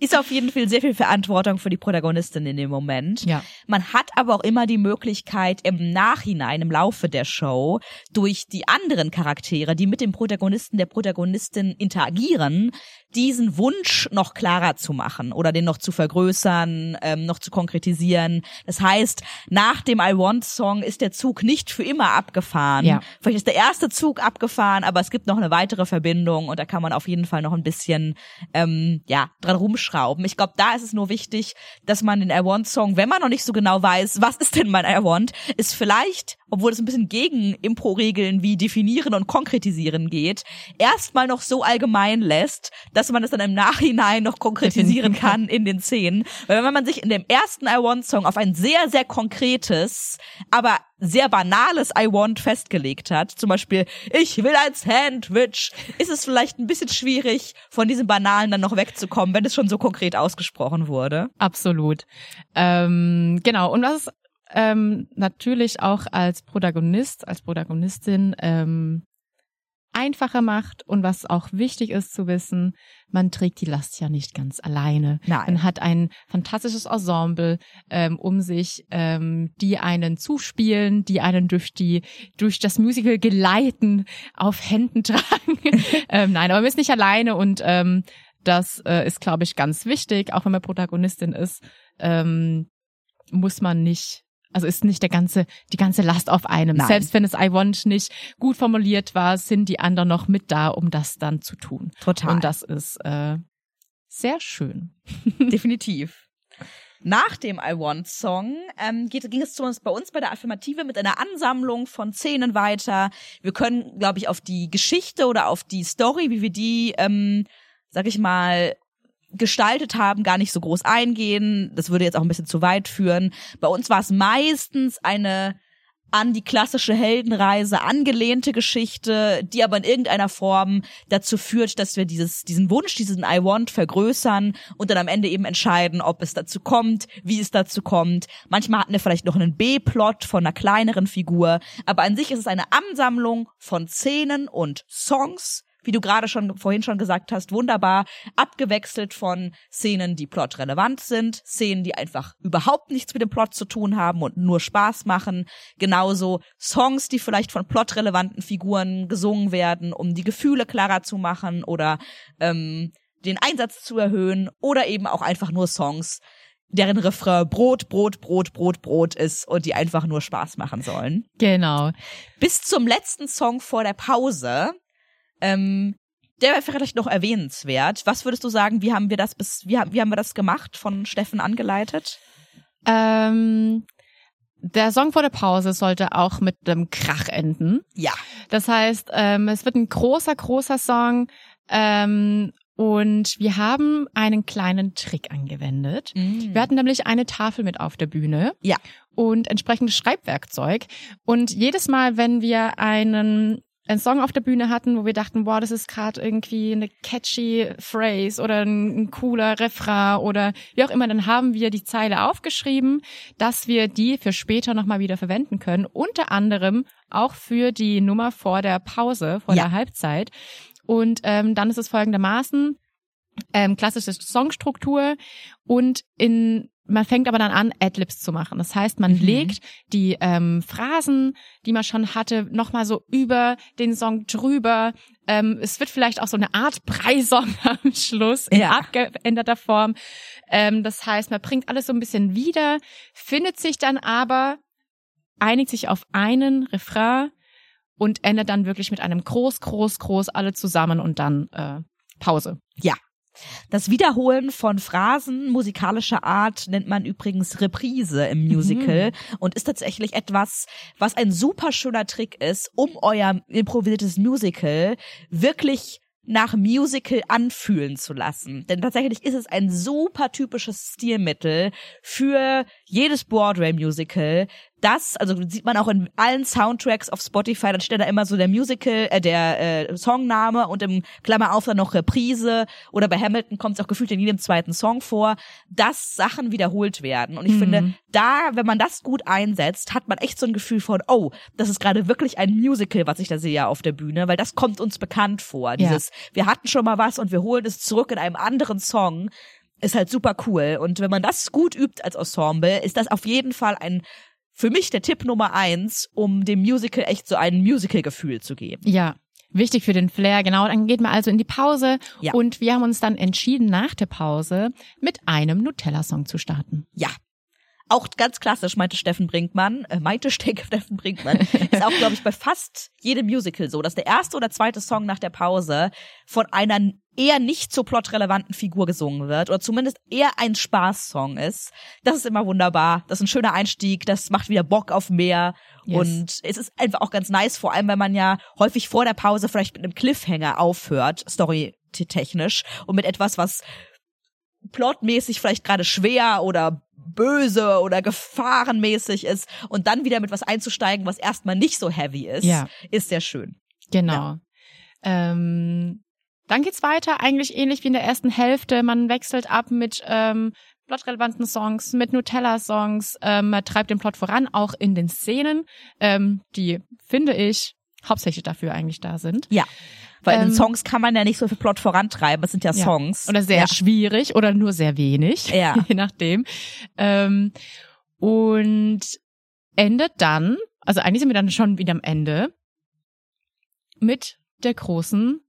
ist auf jeden Fall sehr viel Verantwortung für die Protagonistin in dem Moment. Ja. Man hat aber auch immer die Möglichkeit im Nachhinein, im Laufe der Show, durch die anderen Charaktere, die mit dem Protagonisten, der Protagonistin interagieren, diesen Wunsch noch klarer zu machen oder den noch zu vergrößern, ähm, noch zu konkretisieren. Das heißt, nach dem I Want Song ist der Zug nicht für immer abgefahren. Ja. Vielleicht ist der erste Zug abgefahren, aber es gibt noch eine weitere Verbindung und da kann man auf jeden Fall noch ein bisschen ähm, ja dran rumschrauben. Ich glaube, da ist es nur wichtig, dass man den I Want Song, wenn man noch nicht so genau weiß, was ist denn mein I Want, ist vielleicht obwohl es ein bisschen gegen Impro-Regeln wie definieren und konkretisieren geht, erstmal noch so allgemein lässt, dass man es dann im Nachhinein noch konkretisieren kann in den Szenen. Weil wenn man sich in dem ersten I Want Song auf ein sehr, sehr konkretes, aber sehr banales I Want festgelegt hat, zum Beispiel, ich will ein Sandwich, ist es vielleicht ein bisschen schwierig, von diesem Banalen dann noch wegzukommen, wenn es schon so konkret ausgesprochen wurde. Absolut. Ähm, genau. Und was ähm, natürlich auch als Protagonist, als Protagonistin ähm, einfacher macht und was auch wichtig ist zu wissen, man trägt die Last ja nicht ganz alleine. Nein. Man hat ein fantastisches Ensemble ähm, um sich, ähm, die einen zuspielen, die einen durch die durch das Musical geleiten, auf Händen tragen. ähm, nein, aber man ist nicht alleine und ähm, das äh, ist, glaube ich, ganz wichtig. Auch wenn man Protagonistin ist, ähm, muss man nicht also ist nicht der ganze, die ganze Last auf einem. Nein. Selbst wenn es I want nicht gut formuliert war, sind die anderen noch mit da, um das dann zu tun. Total. Und das ist äh, sehr schön. Definitiv. Nach dem I Want Song ähm, geht, ging es zu uns bei uns bei der Affirmative mit einer Ansammlung von Szenen weiter. Wir können, glaube ich, auf die Geschichte oder auf die Story, wie wir die, ähm, sag ich mal, gestaltet haben, gar nicht so groß eingehen. Das würde jetzt auch ein bisschen zu weit führen. Bei uns war es meistens eine an die klassische Heldenreise angelehnte Geschichte, die aber in irgendeiner Form dazu führt, dass wir dieses, diesen Wunsch, diesen I want vergrößern und dann am Ende eben entscheiden, ob es dazu kommt, wie es dazu kommt. Manchmal hatten wir vielleicht noch einen B-Plot von einer kleineren Figur, aber an sich ist es eine Ansammlung von Szenen und Songs, wie du gerade schon vorhin schon gesagt hast, wunderbar abgewechselt von Szenen, die plotrelevant sind, Szenen, die einfach überhaupt nichts mit dem Plot zu tun haben und nur Spaß machen, genauso Songs, die vielleicht von plotrelevanten Figuren gesungen werden, um die Gefühle klarer zu machen oder ähm, den Einsatz zu erhöhen oder eben auch einfach nur Songs, deren Refrain Brot, Brot, Brot, Brot, Brot ist und die einfach nur Spaß machen sollen. Genau. Bis zum letzten Song vor der Pause ähm, der wäre vielleicht noch erwähnenswert. Was würdest du sagen, wie haben wir das bis, wie, wie haben wir das gemacht, von Steffen angeleitet? Ähm, der Song vor der Pause sollte auch mit einem Krach enden. Ja. Das heißt, ähm, es wird ein großer, großer Song. Ähm, und wir haben einen kleinen Trick angewendet. Mhm. Wir hatten nämlich eine Tafel mit auf der Bühne. Ja. Und entsprechendes Schreibwerkzeug. Und jedes Mal, wenn wir einen einen Song auf der Bühne hatten, wo wir dachten, boah, das ist gerade irgendwie eine catchy Phrase oder ein, ein, cooler Refrain oder wie auch immer, dann haben wir die Zeile aufgeschrieben, dass wir die für später nochmal wieder verwenden können. Unter anderem auch für die Nummer vor der Pause, vor Ja. der Halbzeit. Und ähm, dann ist es folgendermaßen, ähm, klassische Songstruktur und in man fängt aber dann an, Adlibs zu machen. Das heißt, man Mhm. legt die ähm, Phrasen, die man schon hatte, nochmal so über den Song drüber. Ähm, es wird vielleicht auch so eine Art Preisong am Schluss in Ja. abgeänderter Form. Ähm, das heißt, man bringt alles so ein bisschen wieder, findet sich dann aber, einigt sich auf einen Refrain und endet dann wirklich mit einem groß, groß, groß alle zusammen und dann äh, Pause. Das Wiederholen von Phrasen musikalischer Art nennt man übrigens Reprise im Musical und ist tatsächlich etwas, was ein super schöner Trick ist, um euer improvisiertes Musical wirklich nach Musical anfühlen zu lassen. Denn tatsächlich ist es ein super typisches Stilmittel für jedes Broadway-Musical. Das, also sieht man auch in allen Soundtracks auf Spotify, dann steht da immer so der Musical, äh, der äh, Songname und im Klammer auf dann noch Reprise oder bei Hamilton kommt es auch gefühlt in jedem zweiten Song vor, dass Sachen wiederholt werden. Und ich Mhm. finde, da, wenn man das gut einsetzt, hat man echt so ein Gefühl von, oh, das ist gerade wirklich ein Musical, was ich da sehe auf der Bühne, weil das kommt uns bekannt vor. Dieses, wir hatten schon mal was und wir holen es zurück in einem anderen Song. Ist halt super cool. Und wenn man das gut übt als Ensemble, ist das auf jeden Fall ein, für mich der Tipp Nummer eins, um dem Musical echt so ein Musical-Gefühl zu geben. Ja, wichtig für den Flair, genau. Dann geht man also in die Pause Ja. und wir haben uns dann entschieden, nach der Pause mit einem Nutella-Song zu starten. Ja. Auch ganz klassisch, meinte Steffen Brinkmann, äh, meinte Steffen Brinkmann, ist auch, glaube ich, bei fast jedem Musical so, dass der erste oder zweite Song nach der Pause von einer eher nicht so plotrelevanten Figur gesungen wird oder zumindest eher ein Spaßsong ist. Das ist immer wunderbar. Das ist ein schöner Einstieg. Das macht wieder Bock auf mehr. Yes. Und es ist einfach auch ganz nice, vor allem, wenn man ja häufig vor der Pause vielleicht mit einem Cliffhanger aufhört, storytechnisch, und mit etwas, was plotmäßig vielleicht gerade schwer oder böse oder gefahrenmäßig ist und dann wieder mit was einzusteigen, was erstmal nicht so heavy ist, Ja. ist sehr schön. Genau. Ähm, dann geht's weiter, eigentlich ähnlich wie in der ersten Hälfte. Man wechselt ab mit ähm, plotrelevanten Songs, mit Nutella-Songs. Ähm, man treibt den Plot voran, auch in den Szenen, ähm, die, finde ich, hauptsächlich dafür eigentlich da sind. Ja. Weil Ähm, in Songs kann man ja nicht so viel Plot vorantreiben, es sind ja, Ja. Songs. Oder sehr ja. schwierig oder nur sehr wenig, Ja. je nachdem. Ähm, und endet dann, also eigentlich sind wir dann schon wieder am Ende, mit der großen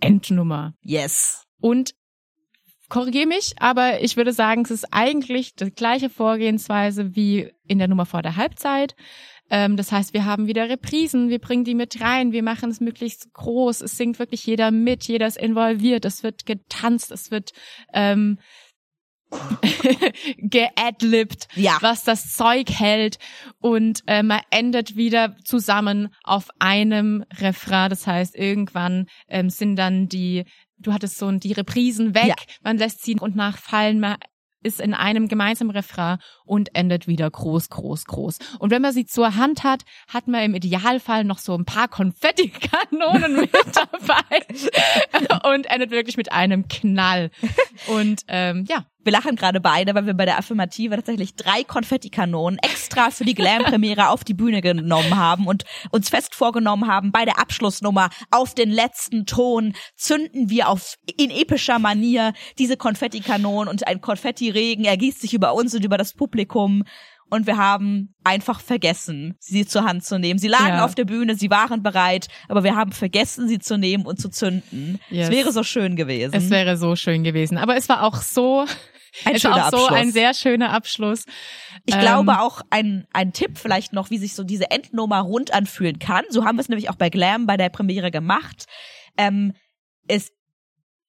Endnummer. Yes. Und korrigiere mich, aber ich würde sagen, es ist eigentlich die gleiche Vorgehensweise wie in der Nummer vor der Halbzeit. Ähm, das heißt, wir haben wieder Reprisen, wir bringen die mit rein, wir machen es möglichst groß, es singt wirklich jeder mit, jeder ist involviert, es wird getanzt, es wird ähm, geadlibt, Ja. was das Zeug hält und äh, man endet wieder zusammen auf einem Refrain. Das heißt, irgendwann ähm, sind dann die, du hattest so die Reprisen weg, Ja. man lässt sie und nachfallen, man ist in einem gemeinsamen Refrain und endet wieder groß, groß, groß. Und wenn man sie zur Hand hat, hat man im Idealfall noch so ein paar Konfettikanonen mit dabei und endet wirklich mit einem Knall. Und ähm, ja, Wir lachen gerade beide, weil wir bei der Affirmative tatsächlich drei Konfettikanonen extra für die Glam-Premiere auf die Bühne genommen haben und uns fest vorgenommen haben, bei der Abschlussnummer auf den letzten Ton zünden wir auf in epischer Manier diese Konfettikanonen und ein Konfettiregen ergießt sich über uns und über das Publikum. Und wir haben einfach vergessen, sie zur Hand zu nehmen. Sie lagen Ja. auf der Bühne, sie waren bereit, aber wir haben vergessen, sie zu nehmen und zu zünden. Yes. Es wäre so schön gewesen. es wäre so schön gewesen. Aber es war auch so, Ein es war auch so Abschluss. ein sehr schöner Abschluss. Ich Ähm, glaube auch ein, ein Tipp vielleicht noch, wie sich so diese Endnummer rund anfühlen kann. So haben wir es nämlich auch bei Glam bei der Premiere gemacht. Ähm, es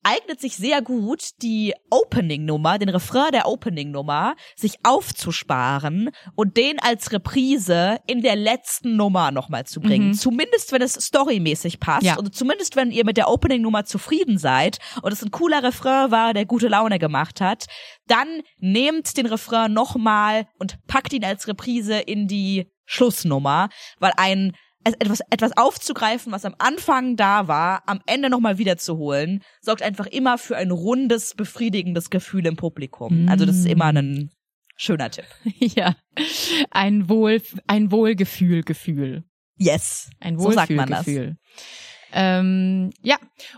eignet sich sehr gut, die Opening-Nummer, den Refrain der Opening-Nummer, sich aufzusparen und den als Reprise in der letzten Nummer nochmal zu bringen. Mhm. Zumindest, wenn es storymäßig passt Ja. und zumindest, wenn ihr mit der Opening-Nummer zufrieden seid und es ein cooler Refrain war, der gute Laune gemacht hat, dann nehmt den Refrain nochmal und packt ihn als Reprise in die Schlussnummer, weil ein etwas, etwas aufzugreifen, was am Anfang da war, am Ende nochmal wiederzuholen, sorgt einfach immer für ein rundes, befriedigendes Gefühl im Publikum. Also das ist immer ein schöner Tipp. ja, ein Wohl, ein Wohlgefühl, Gefühl. Yes. Ein So sagt man das. Ähm, ja,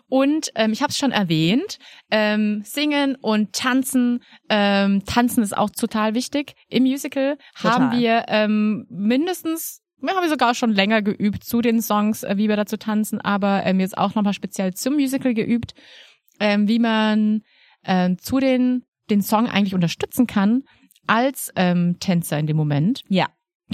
und ähm, ich habe es schon erwähnt, ähm, singen und tanzen. Ähm, tanzen ist auch total wichtig. Im Musical Total. haben wir ähm, mindestens, wir haben sogar schon länger geübt zu den Songs, äh, wie wir dazu tanzen, aber ähm, jetzt auch nochmal speziell zum Musical geübt, ähm, wie man ähm, zu den, den Song eigentlich unterstützen kann als ähm, Tänzer in dem Moment Ja.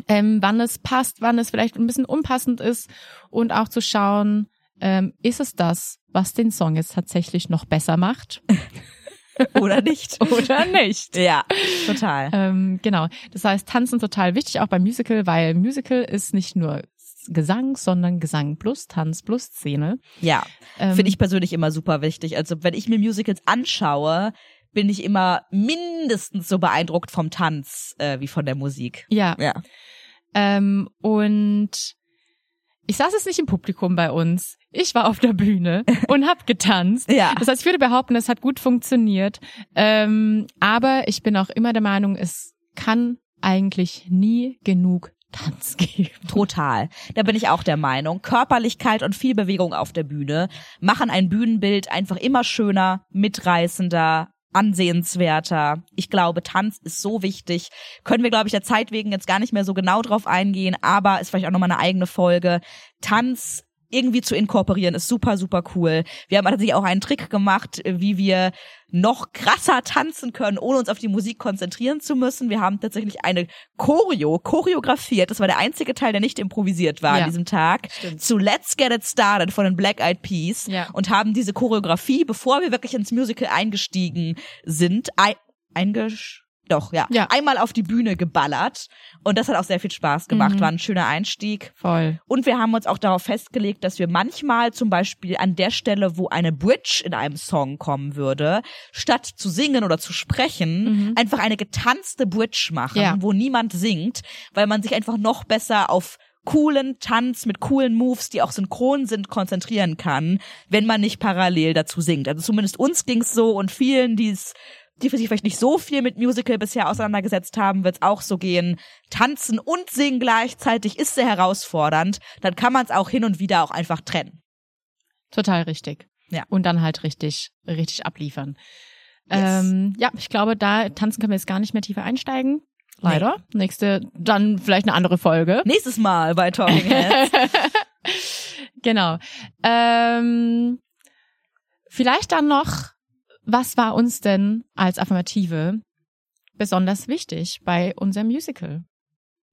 ähm, wann es passt, wann es vielleicht ein bisschen unpassend ist und auch zu schauen, ähm, ist es das, was den Song jetzt tatsächlich noch besser macht Oder nicht? oder nicht? ja, total. ähm, genau. Das heißt, Tanzen total wichtig, auch beim Musical, weil Musical ist nicht nur Gesang, sondern Gesang plus Tanz plus Szene. Ja. Ähm, Finde ich persönlich immer super wichtig. Also wenn ich mir Musicals anschaue, bin ich immer mindestens so beeindruckt vom Tanz äh, wie von der Musik. Ja. Ja. Ähm, und ich saß jetzt nicht im Publikum bei uns. Ich war auf der Bühne und hab getanzt. Ja. Das heißt, ich würde behaupten, es hat gut funktioniert. Ähm, aber ich bin auch immer der Meinung, es kann eigentlich nie genug Tanz geben. Total. Da bin ich auch der Meinung. Körperlichkeit und viel Bewegung auf der Bühne machen ein Bühnenbild einfach immer schöner, mitreißender, ansehenswerter. Ich glaube, Tanz ist so wichtig. Können wir, glaube ich, der Zeit wegen jetzt gar nicht mehr so genau drauf eingehen, aber ist vielleicht auch nochmal eine eigene Folge. Tanz irgendwie zu inkorporieren ist super, super cool. Wir haben tatsächlich auch einen Trick gemacht, wie wir noch krasser tanzen können, ohne uns auf die Musik konzentrieren zu müssen. Wir haben tatsächlich eine Choreo choreografiert. Das war der einzige Teil, der nicht improvisiert war Ja. an diesem Tag. Stimmt. Zu Let's Get It Started von den Black Eyed Peas Ja. und haben diese Choreografie, bevor wir wirklich ins Musical eingestiegen sind, ein, eingesch doch, ja, Ja. einmal auf die Bühne geballert. Und das hat auch sehr viel Spaß gemacht. Mhm. War ein schöner Einstieg. Voll. Und wir haben uns auch darauf festgelegt, dass wir manchmal zum Beispiel an der Stelle, wo eine Bridge in einem Song kommen würde, statt zu singen oder zu sprechen, Mhm. einfach eine getanzte Bridge machen, Ja. wo niemand singt, weil man sich einfach noch besser auf coolen Tanz mit coolen Moves, die auch synchron sind, konzentrieren kann, wenn man nicht parallel dazu singt. Also zumindest uns ging's so und vielen, die es die für sich vielleicht nicht so viel mit Musical bisher auseinandergesetzt haben, wird es auch so gehen. Tanzen und singen gleichzeitig ist sehr herausfordernd. Dann kann man es auch hin und wieder auch einfach trennen. Total richtig. Ja. Und dann halt richtig, richtig abliefern. Yes. Ähm, ja, ich glaube, da tanzen können wir jetzt gar nicht mehr tiefer einsteigen. Leider. Nächste, dann vielleicht eine andere Folge. Nächstes Mal bei Talking Heads. genau. Ähm, vielleicht dann noch, was war uns denn als Affirmative besonders wichtig bei unserem Musical?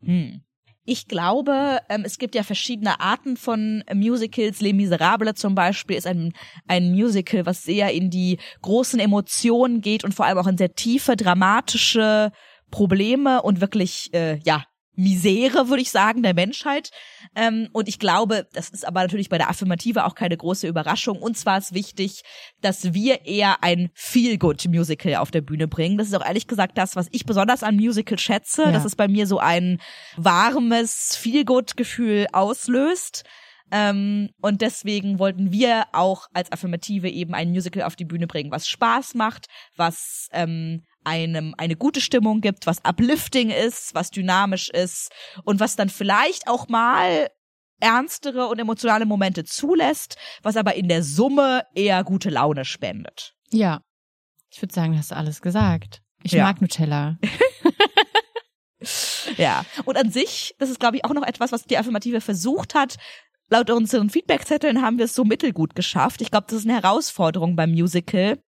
Hm. Ich glaube, ähm, es gibt ja verschiedene Arten von Musicals. Les Miserables zum Beispiel ist ein, ein Musical, was sehr in die großen Emotionen geht und vor allem auch in sehr tiefe, dramatische Probleme und wirklich, äh, ja, Misere, würde ich sagen, der Menschheit. Ähm, und ich glaube, das ist aber natürlich bei der Affirmative auch keine große Überraschung. Und zwar ist wichtig, dass wir eher ein Feel-Good-Musical auf der Bühne bringen. Das ist auch ehrlich gesagt das, was ich besonders an Musical schätze, Ja. dass es bei mir so ein warmes Feel-Good-Gefühl auslöst. Ähm, und deswegen wollten wir auch als Affirmative eben ein Musical auf die Bühne bringen, was Spaß macht, was ähm, einem eine gute Stimmung gibt, was uplifting ist, was dynamisch ist und was dann vielleicht auch mal ernstere und emotionale Momente zulässt, was aber in der Summe eher gute Laune spendet. Ja. Ich würde sagen, hast du alles gesagt. Ich Ja. mag Nutella. Ja. Und an sich, das ist, glaube ich, auch noch etwas, was die Affirmative versucht hat. Laut unseren Feedbackzetteln haben wir es so mittelgut geschafft. Ich glaube, das ist eine Herausforderung beim Musical,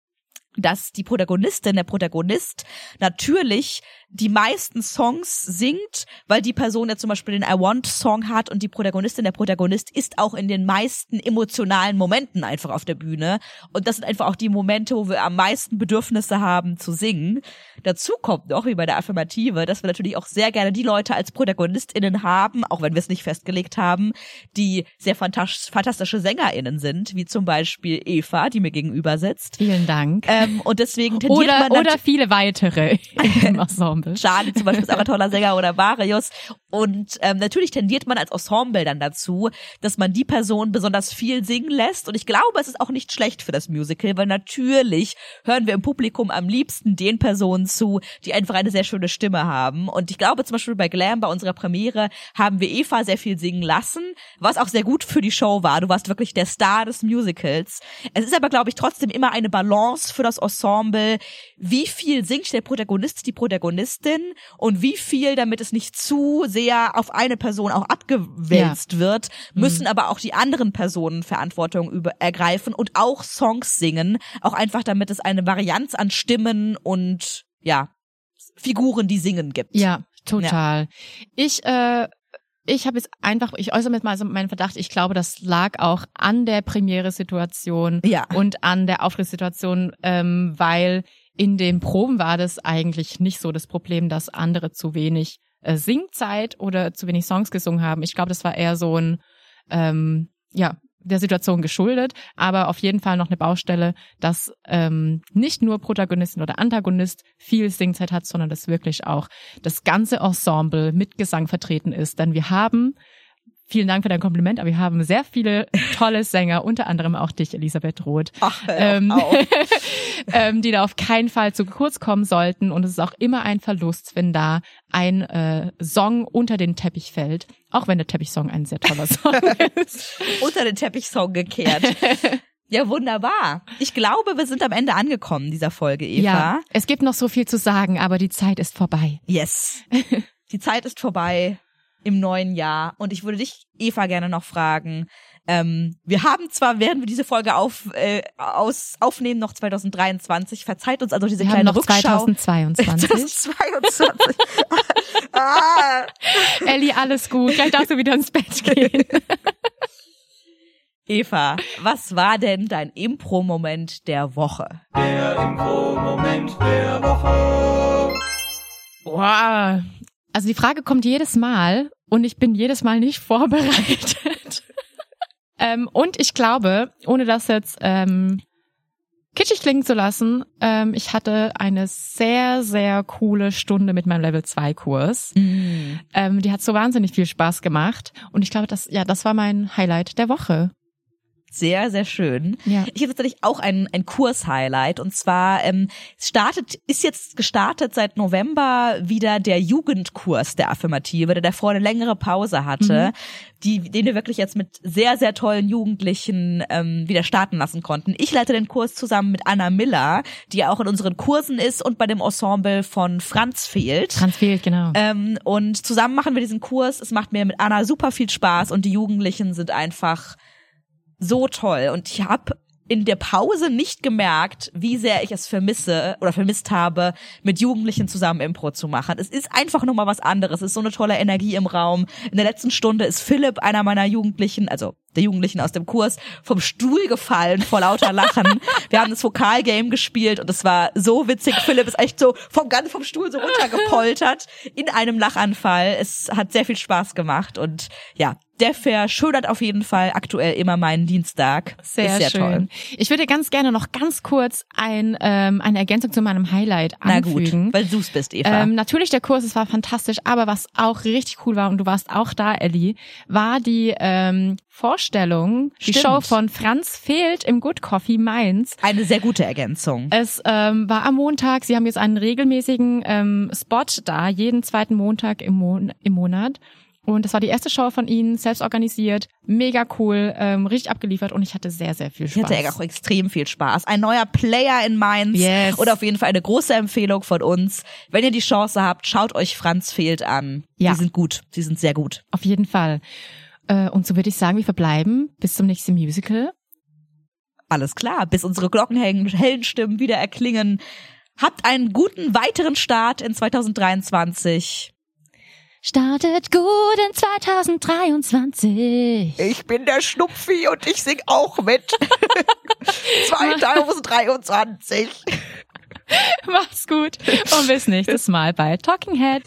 dass die Protagonistin, der Protagonist natürlich die meisten Songs singt, weil die Person ja zum Beispiel den I Want Song hat und die Protagonistin, der Protagonist ist auch in den meisten emotionalen Momenten einfach auf der Bühne. Und das sind einfach auch die Momente, wo wir am meisten Bedürfnisse haben zu singen. Dazu kommt noch, wie bei der Affirmative, dass wir natürlich auch sehr gerne die Leute als ProtagonistInnen haben, auch wenn wir es nicht festgelegt haben, die sehr fantastisch, fantastische SängerInnen sind, wie zum Beispiel Eva, die mir gegenüber sitzt. Vielen Dank. Ähm, und deswegen tendiert oder, man oder viele weitere Ensemble. Charlie zum Beispiel ist ein toller Sänger oder Marius. Und ähm, natürlich tendiert man als Ensemble dann dazu, dass man die Person besonders viel singen lässt. Und ich glaube, es ist auch nicht schlecht für das Musical, weil natürlich hören wir im Publikum am liebsten den Personen zu, die einfach eine sehr schöne Stimme haben. Und ich glaube zum Beispiel bei Glam, bei unserer Premiere, haben wir Eva sehr viel singen lassen, was auch sehr gut für die Show war. Du warst wirklich der Star des Musicals. Es ist aber, glaube ich, trotzdem immer eine Balance für das Ensemble. Wie viel singt der Protagonist, die Protagonistin und wie viel, damit es nicht zu auf eine Person auch abgewälzt wird, müssen aber auch die anderen Personen Verantwortung über ergreifen und auch Songs singen, auch einfach damit es eine Varianz an Stimmen und ja, Figuren, die singen gibt. Ja, total. Ich, äh, ich habe jetzt einfach, ich äußere jetzt mal so meinen Verdacht, ich glaube, das lag auch an der Premiere-Situation Ja. und an der Auftrittssituation, ähm, weil in den Proben war das eigentlich nicht so das Problem, dass andere zu wenig äh, Singzeit oder zu wenig Songs gesungen haben. Ich glaube, das war eher so ein, ähm, ja, der Situation geschuldet, aber auf jeden Fall noch eine Baustelle, dass ähm, nicht nur Protagonistin oder Antagonist viel Singzeit hat, sondern dass wirklich auch das ganze Ensemble mit Gesang vertreten ist. Denn wir haben, vielen Dank für dein Kompliment, aber wir haben sehr viele tolle Sänger, unter anderem auch dich, Elisabeth Roth, Ach, ähm, ähm, die da auf keinen Fall zu kurz kommen sollten. Und es ist auch immer ein Verlust, wenn da ein äh, Song unter den Teppich fällt, auch wenn der Teppichsong ein sehr toller Song ist. unter den Teppichsong gekehrt. Ja, wunderbar. Ich glaube, wir sind am Ende angekommen dieser Folge, Eva. Ja, es gibt noch so viel zu sagen, aber die Zeit ist vorbei. Yes. Die Zeit ist vorbei im neuen Jahr und ich würde dich, Eva, gerne noch fragen. Ähm, wir haben zwar, während wir diese Folge auf, äh, aus, aufnehmen, noch 2023. Verzeiht uns also diese Wir haben kleine noch Rückschau. 2022. 2022. ah. Elli, alles gut. Gleich darfst du wieder ins Bett gehen. Eva, was war denn dein Impro-Moment der Woche? Der Impro-Moment der Woche. Wow. Also die Frage kommt jedes Mal und ich bin jedes Mal nicht vorbereitet. ähm, und ich glaube, ohne das jetzt ähm, kitschig klingen zu lassen, ähm, ich hatte eine sehr, sehr coole Stunde mit meinem Level 2 Kurs. Ähm, die hat so wahnsinnig viel Spaß gemacht und ich glaube, das, ja, das war mein Highlight der Woche. Sehr, sehr schön. Ja. Ich habe tatsächlich auch ein, ein Kurs-Highlight und zwar ähm, startet, ist jetzt gestartet seit November wieder der Jugendkurs der Affirmative, der davor eine längere Pause hatte, die, den wir wirklich jetzt mit sehr, sehr tollen Jugendlichen ähm, wieder starten lassen konnten. Ich leite den Kurs zusammen mit Anna Miller, die ja auch in unseren Kursen ist und bei dem Ensemble von Franz fehlt. Franz fehlt, genau. Ähm, und zusammen machen wir diesen Kurs. Es macht mir mit Anna super viel Spaß und die Jugendlichen sind einfach so toll. Und ich habe in der Pause nicht gemerkt, wie sehr ich es vermisse oder vermisst habe, mit Jugendlichen zusammen Impro zu machen. Es ist einfach nochmal was anderes. Es ist so eine tolle Energie im Raum. In der letzten Stunde ist Philipp, einer meiner Jugendlichen, also der Jugendlichen aus dem Kurs, vom Stuhl gefallen vor lauter Lachen. Wir haben das Vokalgame gespielt und es war so witzig. Philipp ist echt so vom ganz vom Stuhl so runtergepoltert in einem Lachanfall. Es hat sehr viel Spaß gemacht und ja, der verschönert auf jeden Fall aktuell immer meinen Dienstag. Sehr, sehr schön. toll. Ich würde ganz gerne noch ganz kurz ein, ähm, eine Ergänzung zu meinem Highlight Na gut, anfügen. weil du's bist, Eva. Ähm, natürlich, der Kurs, es war fantastisch, aber was auch richtig cool war, und du warst auch da, Ellie, war die ähm, Vorstellung, die Stimmt. Show von Franz Fehlt im Good Coffee Mainz. Eine sehr gute Ergänzung. Es ähm, war am Montag, sie haben jetzt einen regelmäßigen ähm, Spot da, jeden zweiten Montag im, Mon im Monat. Und das war die erste Show von ihnen, selbst organisiert, mega cool, ähm, richtig abgeliefert und ich hatte sehr, sehr viel Ich Spaß. hatte auch extrem viel Spaß. Ein neuer Player in Mainz. Yes. Und auf jeden Fall eine große Empfehlung von uns. Wenn ihr die Chance habt, schaut euch Franz fehlt an. Ja. Die sind gut. Sie sind sehr gut. Auf jeden Fall. Äh, und so würde ich sagen, wir verbleiben bis zum nächsten Musical. Alles klar. Bis unsere glockenhellen hellen Stimmen wieder erklingen. Habt einen guten weiteren Start in 2023. Startet gut in 2023. Ich bin der Schnupfi und ich sing auch mit. 2023. Mach's gut und bis nächstes Mal bei Talking Head.